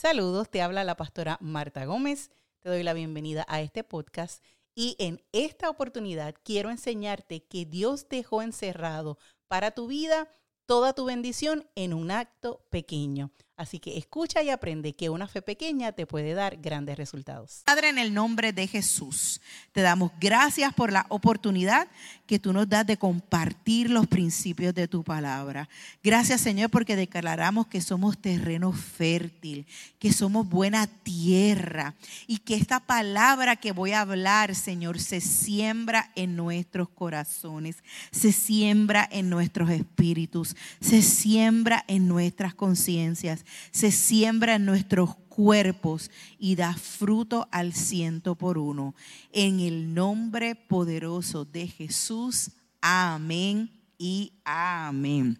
Saludos, te habla la pastora Marta Gómez. Te doy la bienvenida a este podcast y en esta oportunidad quiero enseñarte que Dios dejó encerrado para tu vida toda tu bendición en un acto pequeño. Así que escucha y aprende que una fe pequeña te puede dar grandes resultados. Padre, en el nombre de Jesús, te damos gracias por la oportunidad que tú nos das de compartir los principios de tu palabra. Gracias, Señor, porque declaramos que somos terreno fértil, que somos buena tierra y que esta palabra que voy a hablar, Señor, se siembra en nuestros corazones, se siembra en nuestros espíritus, se siembra en nuestras conciencias se siembra en nuestros cuerpos y da fruto al ciento por uno. En el nombre poderoso de Jesús, amén y amén.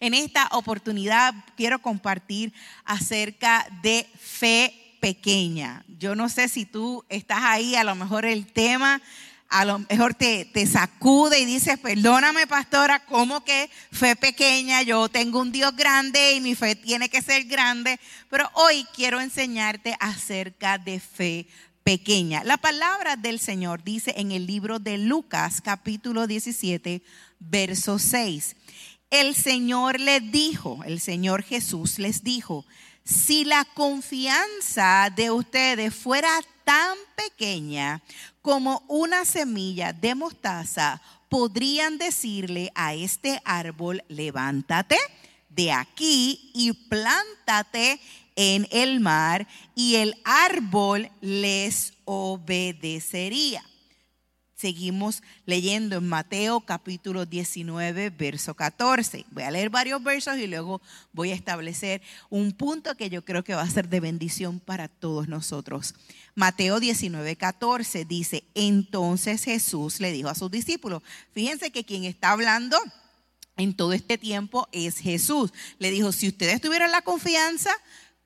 En esta oportunidad quiero compartir acerca de fe pequeña. Yo no sé si tú estás ahí, a lo mejor el tema a lo mejor te, sacude y dices, perdóname pastora, ¿cómo que fe pequeña? Yo tengo un Dios grande y mi fe tiene que ser grande, pero hoy quiero enseñarte acerca de fe pequeña. La palabra del Señor dice en el libro de Lucas capítulo 17, verso 6. El Señor les dijo, el Señor Jesús les dijo, si la confianza de ustedes fuera tan pequeña como una semilla de mostaza, podrían decirle a este árbol, levántate de aquí y plántate en el mar, y el árbol les obedecería. Seguimos leyendo en Mateo capítulo 19, verso 14. Voy a leer varios versos y luego voy a establecer un punto que yo creo que va a ser de bendición para todos nosotros. Mateo 19, 14 dice, entonces Jesús le dijo a sus discípulos, fíjense que quien está hablando en todo este tiempo es Jesús. Le dijo, si ustedes tuvieran la confianza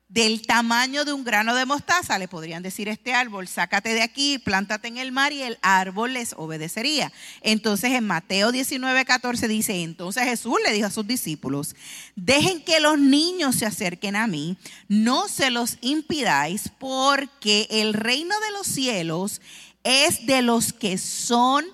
del tamaño de un grano de mostaza, le podrían decir a este árbol, sácate de aquí, plántate en el mar y el árbol les obedecería. Entonces en Mateo 19, 14 dice, entonces Jesús le dijo a sus discípulos, dejen que los niños se acerquen a mí, no se los impidáis, porque el reino de los cielos es de los que son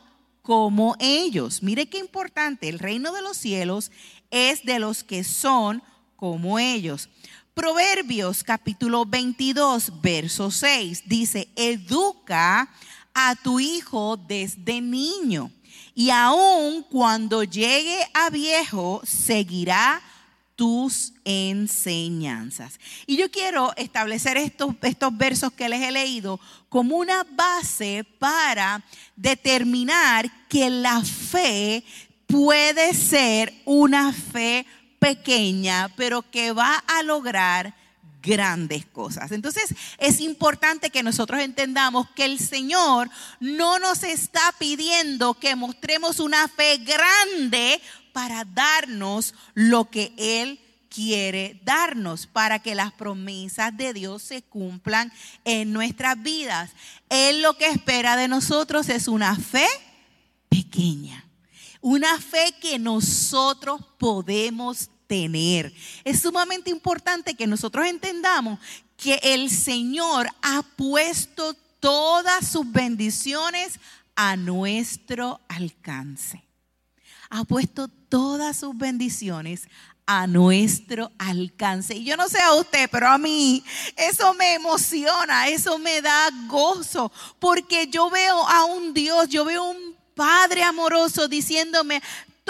como ellos. Mire qué importante, el reino de los cielos es de los que son como ellos. Proverbios capítulo 22, verso 6 dice, educa a tu hijo desde niño y aun cuando llegue a viejo seguirá tus enseñanzas. Y yo quiero establecer estos, estos versos que les he leído como una base para determinar que la fe puede ser una fe pequeña, pero que va a lograr grandes cosas. Entonces es importante que nosotros entendamos que el Señor no nos está pidiendo que mostremos una fe grande para darnos lo que Él quiere darnos, para que las promesas de Dios se cumplan en nuestras vidas. Él lo que espera de nosotros es una fe pequeña. Una fe que nosotros podemos Es sumamente importante que nosotros entendamos que el Señor ha puesto todas sus bendiciones a nuestro alcance. Ha puesto todas sus bendiciones a nuestro alcance. Y yo no sé a usted, pero a mí eso me emociona, eso me da gozo, porque yo veo a un Dios, yo veo un Padre amoroso diciéndome,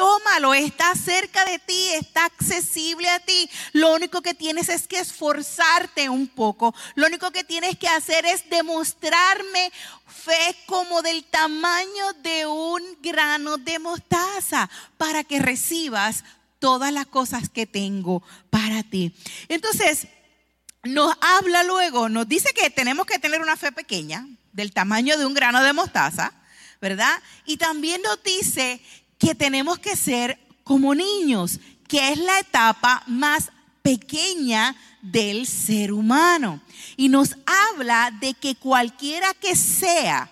tómalo, está cerca de ti, está accesible a ti. Lo único que tienes es que esforzarte un poco. Lo único que tienes que hacer es demostrarme fe como del tamaño de un grano de mostaza para que recibas todas las cosas que tengo para ti. Entonces, nos habla luego, nos dice que tenemos que tener una fe pequeña, del tamaño de un grano de mostaza ¿verdad? Y también nos dice que tenemos que ser como niños, que es la etapa más pequeña del ser humano. Y nos habla de que cualquiera que sea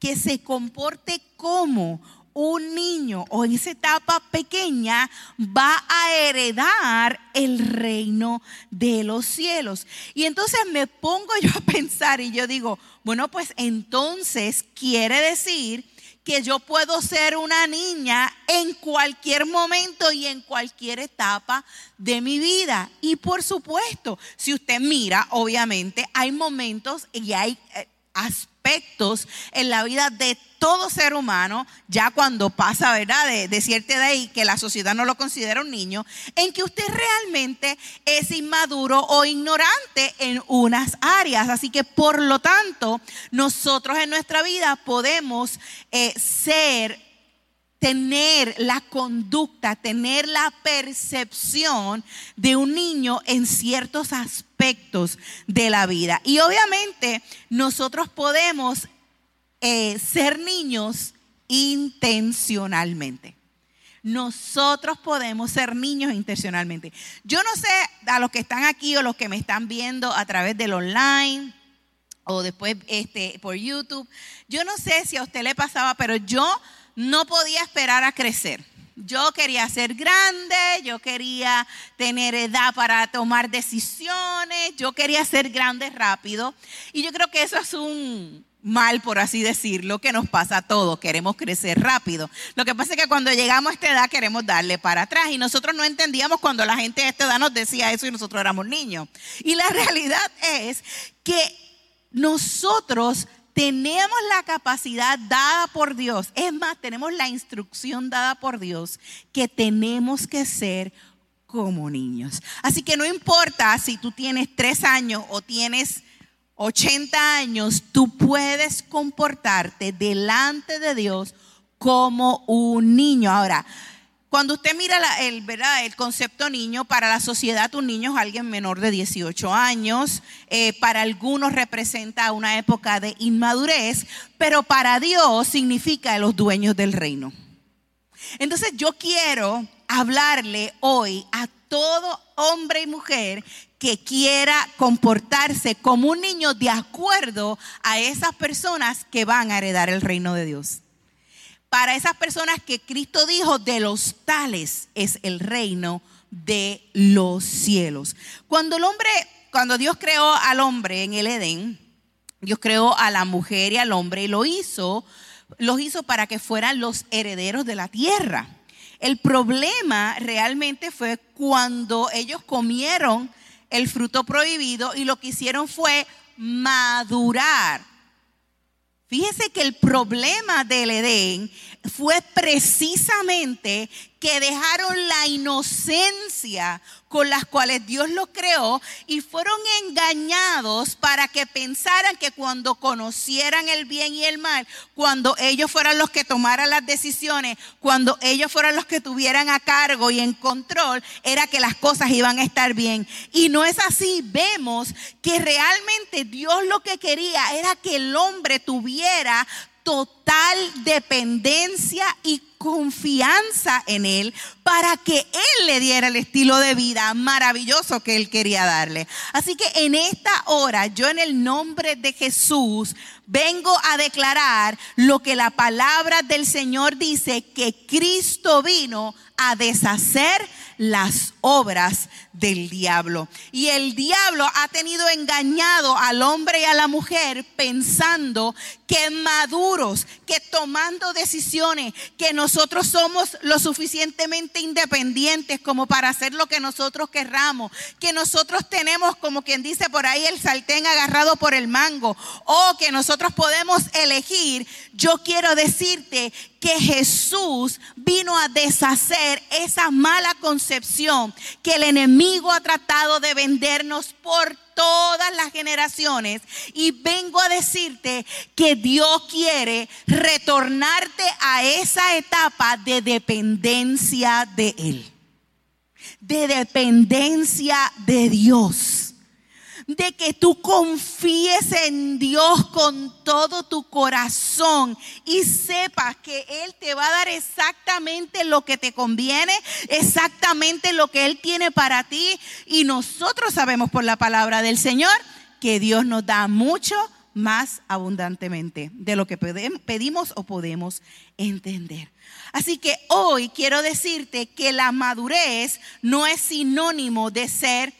que se comporte como un niño o en esa etapa pequeña va a heredar el reino de los cielos. Y entonces me pongo yo a pensar y yo digo, bueno, pues entonces quiere decir que yo puedo ser una niña en cualquier momento y en cualquier etapa de mi vida. Y por supuesto, si usted mira, obviamente hay momentos y hay eh, aspectos en la vida de todo ser humano, ya cuando pasa, ¿verdad?, de, cierta edad y que la sociedad no lo considera un niño, en que usted realmente es inmaduro o ignorante en unas áreas. Así que, por lo tanto, nosotros en nuestra vida podemos eh, ser tener la conducta, tener la percepción de un niño en ciertos aspectos de la vida. Y obviamente nosotros podemos eh, ser niños intencionalmente. Nosotros podemos ser niños intencionalmente. Yo no sé a los que están aquí o los que me están viendo a través del online o después este, por YouTube. Yo no sé si a usted le pasaba, pero yo no podía esperar a crecer. Yo quería ser grande, yo quería tener edad para tomar decisiones, yo quería ser grande rápido. Y yo creo que eso es un, mal, por así decirlo, que nos pasa a todos. Queremos crecer rápido. Lo que pasa es que cuando llegamos a esta edad queremos darle para atrás y nosotros no entendíamos cuando la gente de esta edad nos decía eso y nosotros éramos niños. Y la realidad es que nosotros tenemos la capacidad dada por Dios. Es más, tenemos la instrucción dada por Dios que tenemos que ser como niños. Así que no importa si tú tienes tres años o tienes 80 años, tú puedes comportarte delante de Dios como un niño. Ahora, cuando usted mira el, ¿verdad? el concepto niño, para la sociedad un niño es alguien menor de 18 años, eh, para algunos representa una época de inmadurez, pero para Dios significa los dueños del reino. Entonces yo quiero hablarle hoy a todo hombre y mujer que quiera comportarse como un niño de acuerdo a esas personas que van a heredar el reino de Dios. Para esas personas que Cristo dijo, de los tales es el reino de los cielos. Cuando el hombre, cuando Dios creó al hombre en el Edén, Dios creó a la mujer y al hombre y lo hizo, los hizo para que fueran los herederos de la tierra. El problema realmente fue cuando ellos comieron el fruto prohibido y lo que hicieron fue madurar. Fíjese que el problema del Edén fue precisamente que dejaron la inocencia con las cuales Dios los creó y fueron engañados para que pensaran que cuando conocieran el bien y el mal, cuando ellos fueran los que tomaran las decisiones, cuando ellos fueran los que tuvieran a cargo y en control, era que las cosas iban a estar bien. Y no es así. Vemos que realmente Dios lo que quería era que el hombre tuviera total dependencia y confianza en Él para que Él le diera el estilo de vida maravilloso que Él quería darle. Así que en esta hora, yo en el nombre de Jesús, vengo a declarar lo que la palabra del Señor dice, que Cristo vino a deshacer las obras del diablo. Y el diablo ha tenido engañado al hombre y a la mujer pensando que maduros, que tomando decisiones, que nosotros somos lo suficientemente independientes como para hacer lo que nosotros querramos, que nosotros tenemos, como quien dice por ahí, el sartén agarrado por el mango, o que nosotros podemos elegir. Yo quiero decirte que Jesús vino a deshacer esa mala concepción que el enemigo ha tratado de vendernos por todas las generaciones. Y vengo a decirte que Dios quiere retornarte a esa etapa de dependencia de Él. De dependencia de Dios de que tú confíes en Dios con todo tu corazón y sepas que Él te va a dar exactamente lo que te conviene, exactamente lo que Él tiene para ti. Y nosotros sabemos por la palabra del Señor que Dios nos da mucho más abundantemente de lo que pedimos o podemos entender. Así que hoy quiero decirte que la madurez no es sinónimo de ser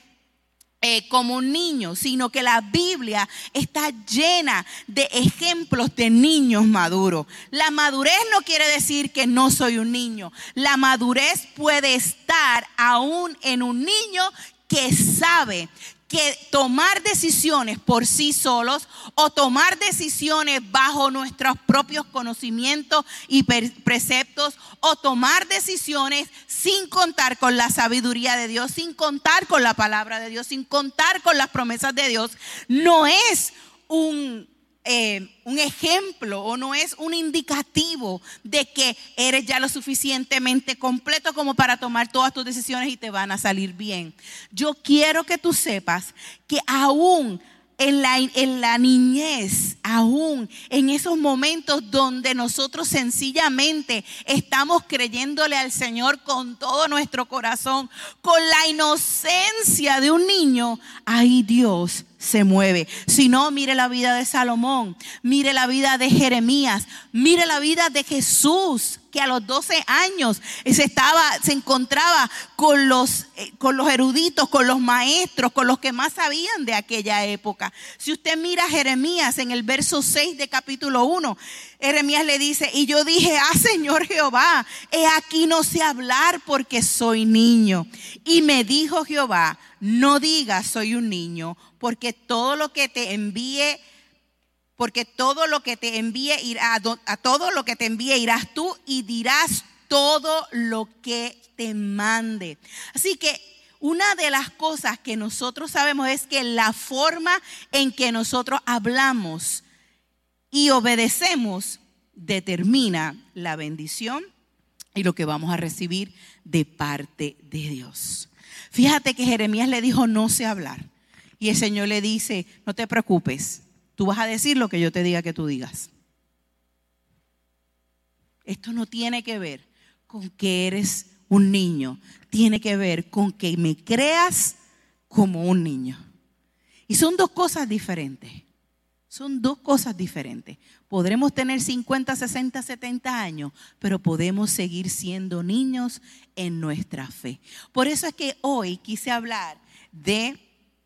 eh, como un niño, sino que la Biblia está llena de ejemplos de niños maduros. La madurez no quiere decir que no soy un niño. La madurez puede estar aún en un niño que sabe que tomar decisiones por sí solos o tomar decisiones bajo nuestros propios conocimientos y preceptos o tomar decisiones sin contar con la sabiduría de Dios, sin contar con la palabra de Dios, sin contar con las promesas de Dios, no es un eh, un ejemplo o no es un indicativo de que eres ya lo suficientemente completo como para tomar todas tus decisiones y te van a salir bien. Yo quiero que tú sepas que aún en la, en la, niñez, aún en esos momentos donde nosotros sencillamente estamos creyéndole al Señor con todo nuestro corazón, con la inocencia de un niño, ahí Dios se mueve. Si no, mire la vida de Salomón, mire la vida de Jeremías, mire la vida de Jesús, que a los 12 años se, estaba, se encontraba con los, eh, con los eruditos, con los maestros, con los que más sabían de aquella época. Si usted mira a Jeremías en el verso 6 de capítulo 1, Jeremías le dice, y yo dije, ah Señor Jehová, he aquí no sé hablar porque soy niño. Y me dijo Jehová, no digas soy un niño, porque todo lo que te envíe porque todo lo que te envíe irá, a todo lo que te envíe irás tú y dirás todo lo que te mande. Así que una de las cosas que nosotros sabemos es que la forma en que nosotros hablamos y obedecemos determina la bendición y lo que vamos a recibir de parte de Dios. Fíjate que Jeremías le dijo, no sé hablar. Y el Señor le dice, no te preocupes, Tú vas a decir lo que yo te diga que tú digas. Esto no tiene que ver con que eres un niño, tiene que ver con que me creas como un niño. Y son dos cosas diferentes. Son dos cosas diferentes. Podremos tener 50, 60, 70 años, pero podemos seguir siendo niños en nuestra fe. Por eso es que hoy quise hablar de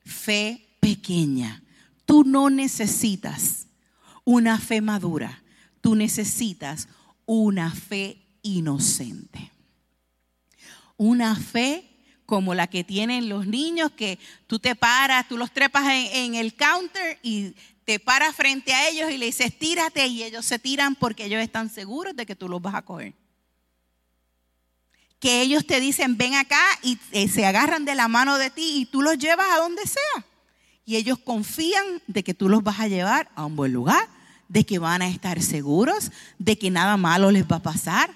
fe pequeña. Tú no necesitas una fe madura, tú necesitas una fe inocente. Una fe como la que tienen los niños, que tú te paras, tú los trepas en, el counter y te paras frente a ellos y le dices, tírate y ellos se tiran porque ellos están seguros de que tú los vas a coger. Que ellos te dicen, ven acá y eh, se agarran de la mano de ti y tú los llevas a donde sea y ellos confían de que tú los vas a llevar a un buen lugar, de que van a estar seguros, de que nada malo les va a pasar.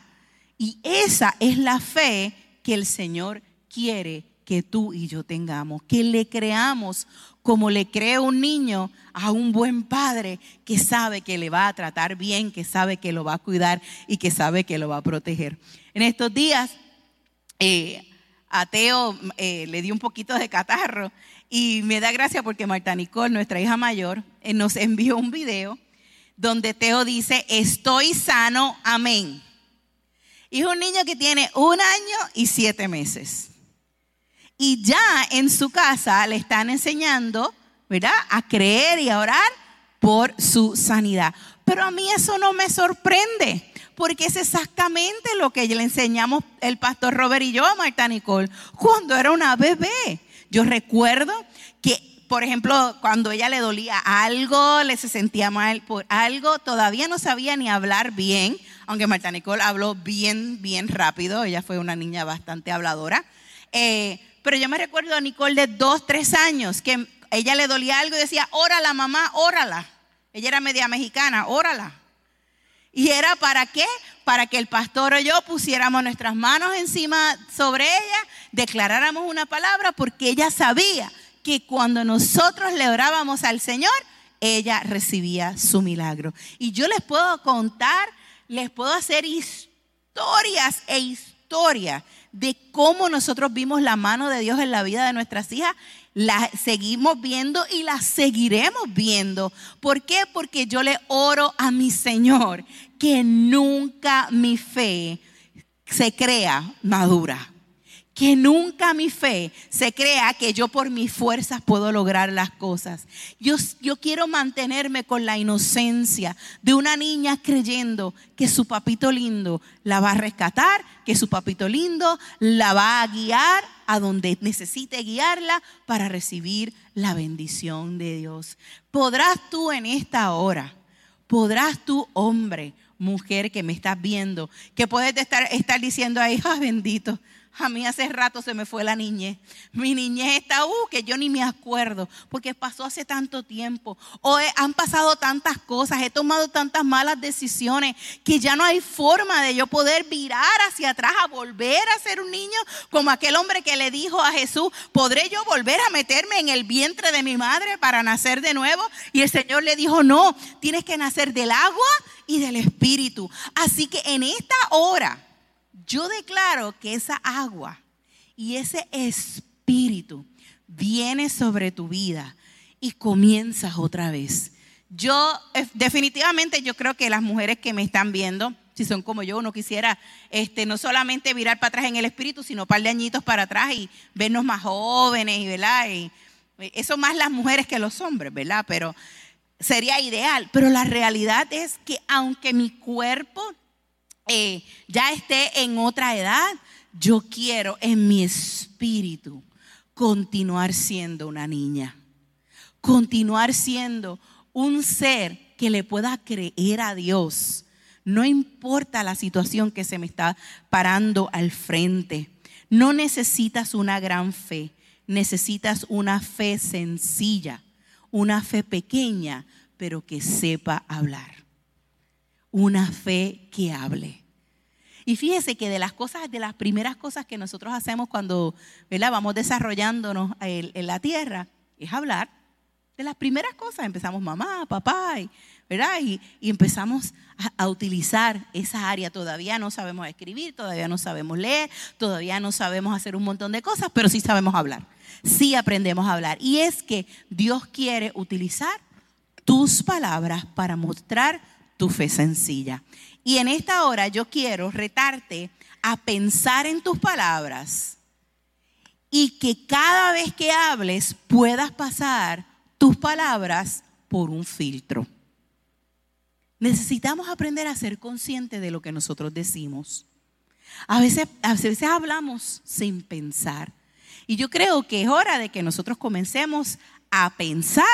Y esa es la fe que el Señor quiere que tú y yo tengamos, que le creamos como le cree un niño a un buen padre que sabe que le va a tratar bien, que sabe que lo va a cuidar y que sabe que lo va a proteger. En estos días, eh, a Teo eh, le dio un poquito de catarro y me da gracia porque Marta Nicole, nuestra hija mayor, eh, nos envió un video donde Teo dice, estoy sano, amén. Y es un niño que tiene un año y siete meses. Y ya en su casa le están enseñando, ¿verdad? A creer y a orar por su sanidad. Pero a mí eso no me sorprende, porque es exactamente lo que le enseñamos el pastor Robert y yo a Marta Nicole cuando era una bebé. Yo recuerdo que, por ejemplo, cuando ella le dolía algo, le se sentía mal por algo, todavía no sabía ni hablar bien, aunque Marta Nicole habló bien, bien rápido, ella fue una niña bastante habladora. Eh, pero yo me recuerdo a Nicole de dos, tres años, que ella le dolía algo y decía, órala mamá, órala. Ella era media mexicana, órala. ¿Y era para qué? Para que el pastor o yo pusiéramos nuestras manos encima sobre ella, declaráramos una palabra, porque ella sabía que cuando nosotros le orábamos al Señor, ella recibía su milagro. Y yo les puedo contar, les puedo hacer historias e historias de cómo nosotros vimos la mano de Dios en la vida de nuestras hijas la seguimos viendo y la seguiremos viendo. ¿Por qué? Porque yo le oro a mi Señor que nunca mi fe se crea madura que nunca mi fe se crea que yo por mis fuerzas puedo lograr las cosas. Yo, quiero mantenerme con la inocencia de una niña creyendo que su papito lindo la va a rescatar, que su papito lindo la va a guiar a donde necesite guiarla para recibir la bendición de Dios. Podrás tú en esta hora, podrás tú hombre, mujer que me estás viendo, que puedes estar, estar diciendo ahí, ah, bendito a mí hace rato se me fue la niñez. Mi niñez está, uh, que yo ni me acuerdo, porque pasó hace tanto tiempo. O han pasado tantas cosas, he tomado tantas malas decisiones, que ya no hay forma de yo poder virar hacia atrás a volver a ser un niño, como aquel hombre que le dijo a Jesús, ¿podré yo volver a meterme en el vientre de mi madre para nacer de nuevo? Y el Señor le dijo, no, tienes que nacer del agua y del espíritu. Así que en esta hora yo declaro que esa agua y ese espíritu viene sobre tu vida y comienzas otra vez. Yo eh, definitivamente yo creo que las mujeres que me están viendo, si son como yo, no quisiera este, no solamente virar para atrás en el espíritu, sino un par de añitos para atrás y vernos más jóvenes, ¿verdad? Y eh, eso más las mujeres que los hombres, ¿verdad? Pero sería ideal. Pero la realidad es que aunque mi cuerpo eh, ya esté en otra edad, yo quiero en mi espíritu continuar siendo una niña, continuar siendo un ser que le pueda creer a Dios. No importa la situación que se me está parando al frente. No necesitas una gran fe, necesitas una fe sencilla, una fe pequeña, pero que sepa hablar una fe que hable. Y fíjese que de las cosas, de las primeras cosas que nosotros hacemos cuando vamos desarrollándonos en, la tierra, es hablar. De las primeras cosas empezamos mamá, papá, ¿verdad? Y, empezamos a, utilizar esa área. Todavía no sabemos escribir, todavía no sabemos leer, todavía no sabemos hacer un montón de cosas, pero sí sabemos hablar. Sí aprendemos a hablar. Y es que Dios quiere utilizar tus palabras para mostrar tu fe sencilla. Y en esta hora yo quiero retarte a pensar en tus palabras y que cada vez que hables puedas pasar tus palabras por un filtro. Necesitamos aprender a ser conscientes de lo que nosotros decimos. A veces, a veces hablamos sin pensar. Y yo creo que es hora de que nosotros comencemos a pensar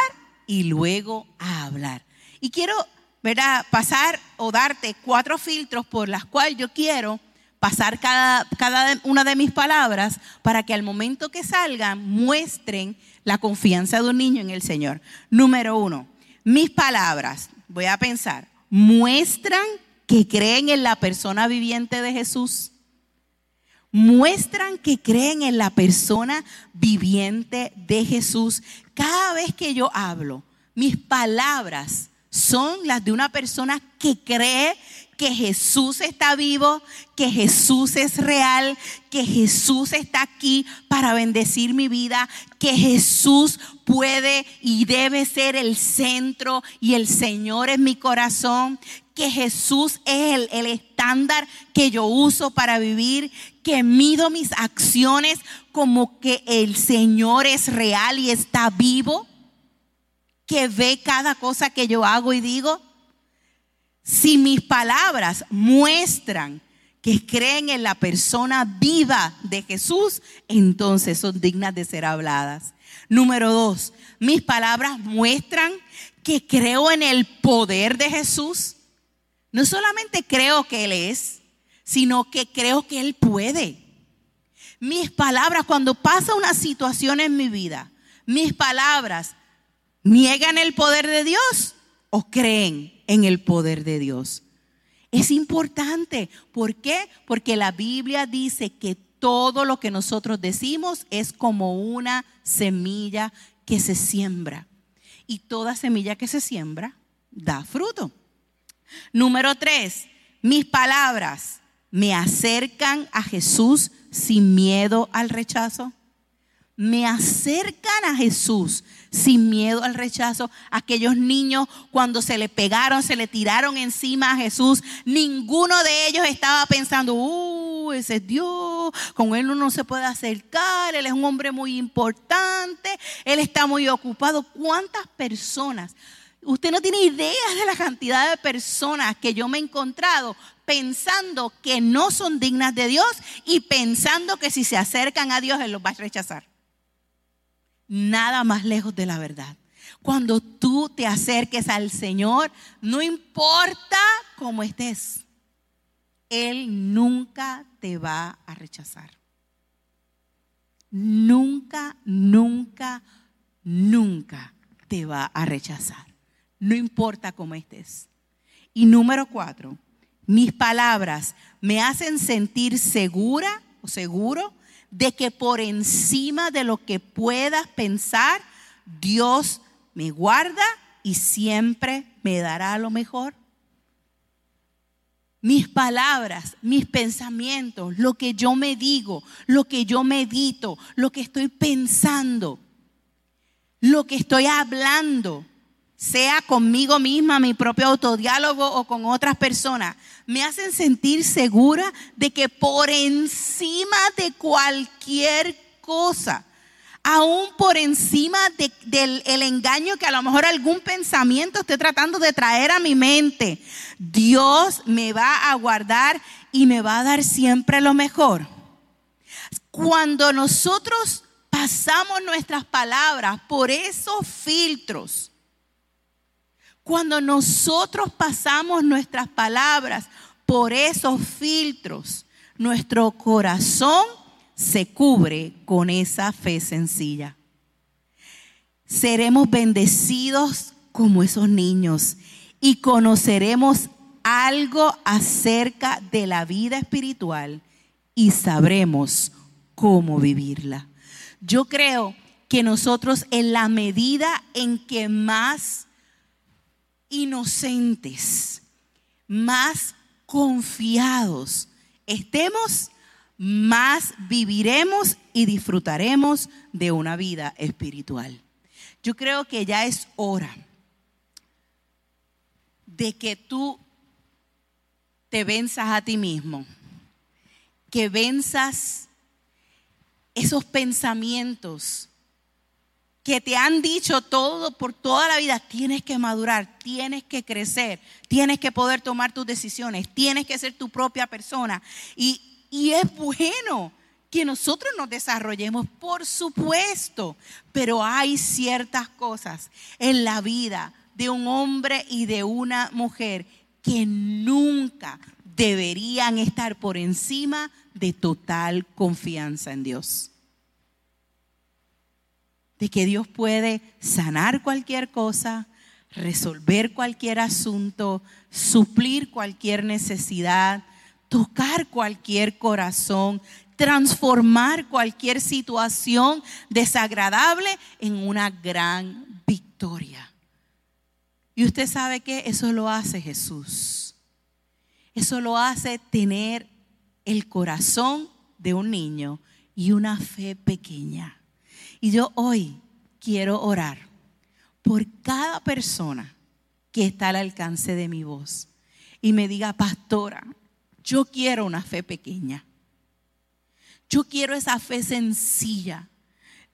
y luego a hablar. Y quiero ¿verdad? Pasar o darte cuatro filtros por las cuales yo quiero pasar cada, cada una de mis palabras para que al momento que salgan muestren la confianza de un niño en el Señor. Número uno, mis palabras, voy a pensar, muestran que creen en la persona viviente de Jesús. Muestran que creen en la persona viviente de Jesús. Cada vez que yo hablo, mis palabras son las de una persona que cree que Jesús está vivo, que Jesús es real, que Jesús está aquí para bendecir mi vida, que Jesús puede y debe ser el centro y el Señor en mi corazón, que Jesús es el, el estándar que yo uso para vivir, que mido mis acciones como que el Señor es real y está vivo que ve cada cosa que yo hago y digo? Si mis palabras muestran que creen en la persona viva de Jesús, entonces son dignas de ser habladas. Número dos, mis palabras muestran que creo en el poder de Jesús. No solamente creo que Él es, sino que creo que Él puede. Mis palabras, cuando pasa una situación en mi vida, mis palabras ¿Niegan el poder de Dios o creen en el poder de Dios? Es importante. ¿Por qué? Porque la Biblia dice que todo lo que nosotros decimos es como una semilla que se siembra. Y toda semilla que se siembra da fruto. Número tres, mis palabras me acercan a Jesús sin miedo al rechazo. Me acercan a Jesús sin miedo al rechazo. Aquellos niños cuando se le pegaron, se le tiraron encima a Jesús, ninguno de ellos estaba pensando, uh, ese es Dios, con él uno no se puede acercar, él es un hombre muy importante, él está muy ocupado. ¿Cuántas personas? Usted no tiene idea de la cantidad de personas que yo me he encontrado pensando que no son dignas de Dios y pensando que si se acercan a Dios Él los va a rechazar nada más lejos de la verdad. Cuando tú te acerques al Señor, no importa cómo estés, Él nunca te va a rechazar. Nunca, nunca, nunca te va a rechazar. No importa cómo estés. Y número cuatro, mis palabras me hacen sentir segura o seguro de que por encima de lo que puedas pensar, Dios me guarda y siempre me dará lo mejor. Mis palabras, mis pensamientos, lo que yo me digo, lo que yo medito, lo que estoy pensando, lo que estoy hablando, sea conmigo misma, mi propio autodiálogo o con otras personas, me hacen sentir segura de que por encima de cualquier cosa, aún por encima del engaño que a lo mejor algún pensamiento esté tratando de traer a mi mente, Dios me va a guardar y me va a dar siempre lo mejor. Cuando nosotros pasamos nuestras palabras por esos filtros, cuando nosotros pasamos nuestras palabras por esos filtros, nuestro corazón se cubre con esa fe sencilla. Seremos bendecidos como esos niños y conoceremos algo acerca de la vida espiritual y sabremos cómo vivirla. Yo creo que nosotros en la medida en que más inocentes, más confiados estemos, más viviremos y disfrutaremos de una vida espiritual. Yo creo que ya es hora de que tú te venzas a ti mismo, que venzas esos pensamientos que te han dicho todo por toda la vida, tienes que madurar, tienes que crecer, tienes que poder tomar tus decisiones, tienes que ser tu propia persona. Y, y es bueno que nosotros nos desarrollemos, por supuesto, pero hay ciertas cosas en la vida de un hombre y de una mujer que nunca deberían estar por encima de total confianza en Dios de que Dios puede sanar cualquier cosa, resolver cualquier asunto, suplir cualquier necesidad, tocar cualquier corazón, transformar cualquier situación desagradable en una gran victoria. Y usted sabe que eso lo hace Jesús. Eso lo hace tener el corazón de un niño y una fe pequeña. Y yo hoy quiero orar por cada persona que está al alcance de mi voz y me diga, pastora, yo quiero una fe pequeña. Yo quiero esa fe sencilla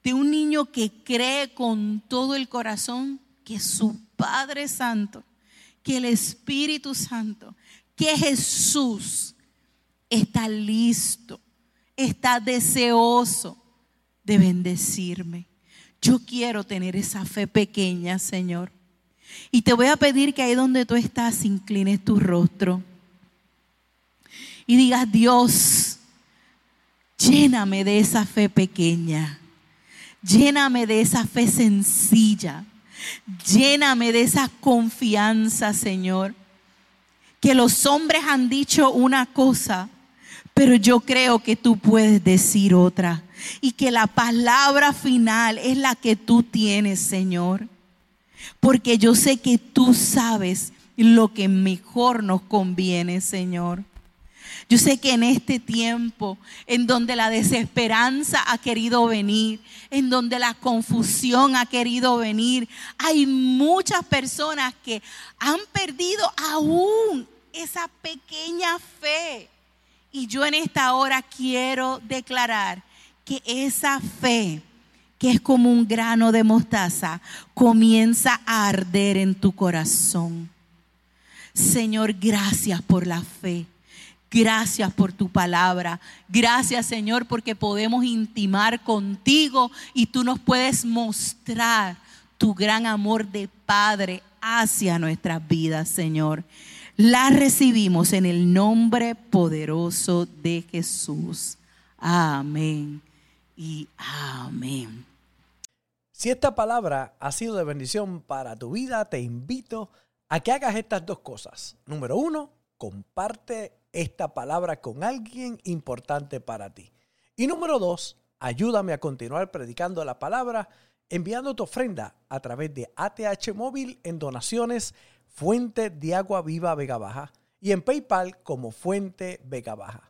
de un niño que cree con todo el corazón que su Padre Santo, que el Espíritu Santo, que Jesús está listo, está deseoso de bendecirme. Yo quiero tener esa fe pequeña, Señor. Y te voy a pedir que ahí donde tú estás, inclines tu rostro y digas, Dios, lléname de esa fe pequeña. Lléname de esa fe sencilla. Lléname de esa confianza, Señor. Que los hombres han dicho una cosa, pero yo creo que tú puedes decir otra y que la palabra final es la que tú tienes, Señor. Porque yo sé que tú sabes lo que mejor nos conviene, Señor. Yo sé que en este tiempo, en donde la desesperanza ha querido venir, en donde la confusión ha querido venir, hay muchas personas que han perdido aún esa pequeña fe. Y yo en esta hora quiero declarar que esa fe, que es como un grano de mostaza, comienza a arder en tu corazón. Señor, gracias por la fe. Gracias por tu palabra. Gracias Señor porque podemos intimar contigo y tú nos puedes mostrar tu gran amor de Padre hacia nuestras vidas, Señor. La recibimos en el nombre poderoso de Jesús. Amén y amén. Si esta palabra ha sido de bendición para tu vida, te invito a que hagas estas dos cosas. Número uno, comparte esta palabra con alguien importante para ti. Y número dos, ayúdame a continuar predicando la palabra enviando tu ofrenda a través de ATH Móvil en donaciones Fuente de Agua Viva Vega Baja y en PayPal como Fuente Vega Baja.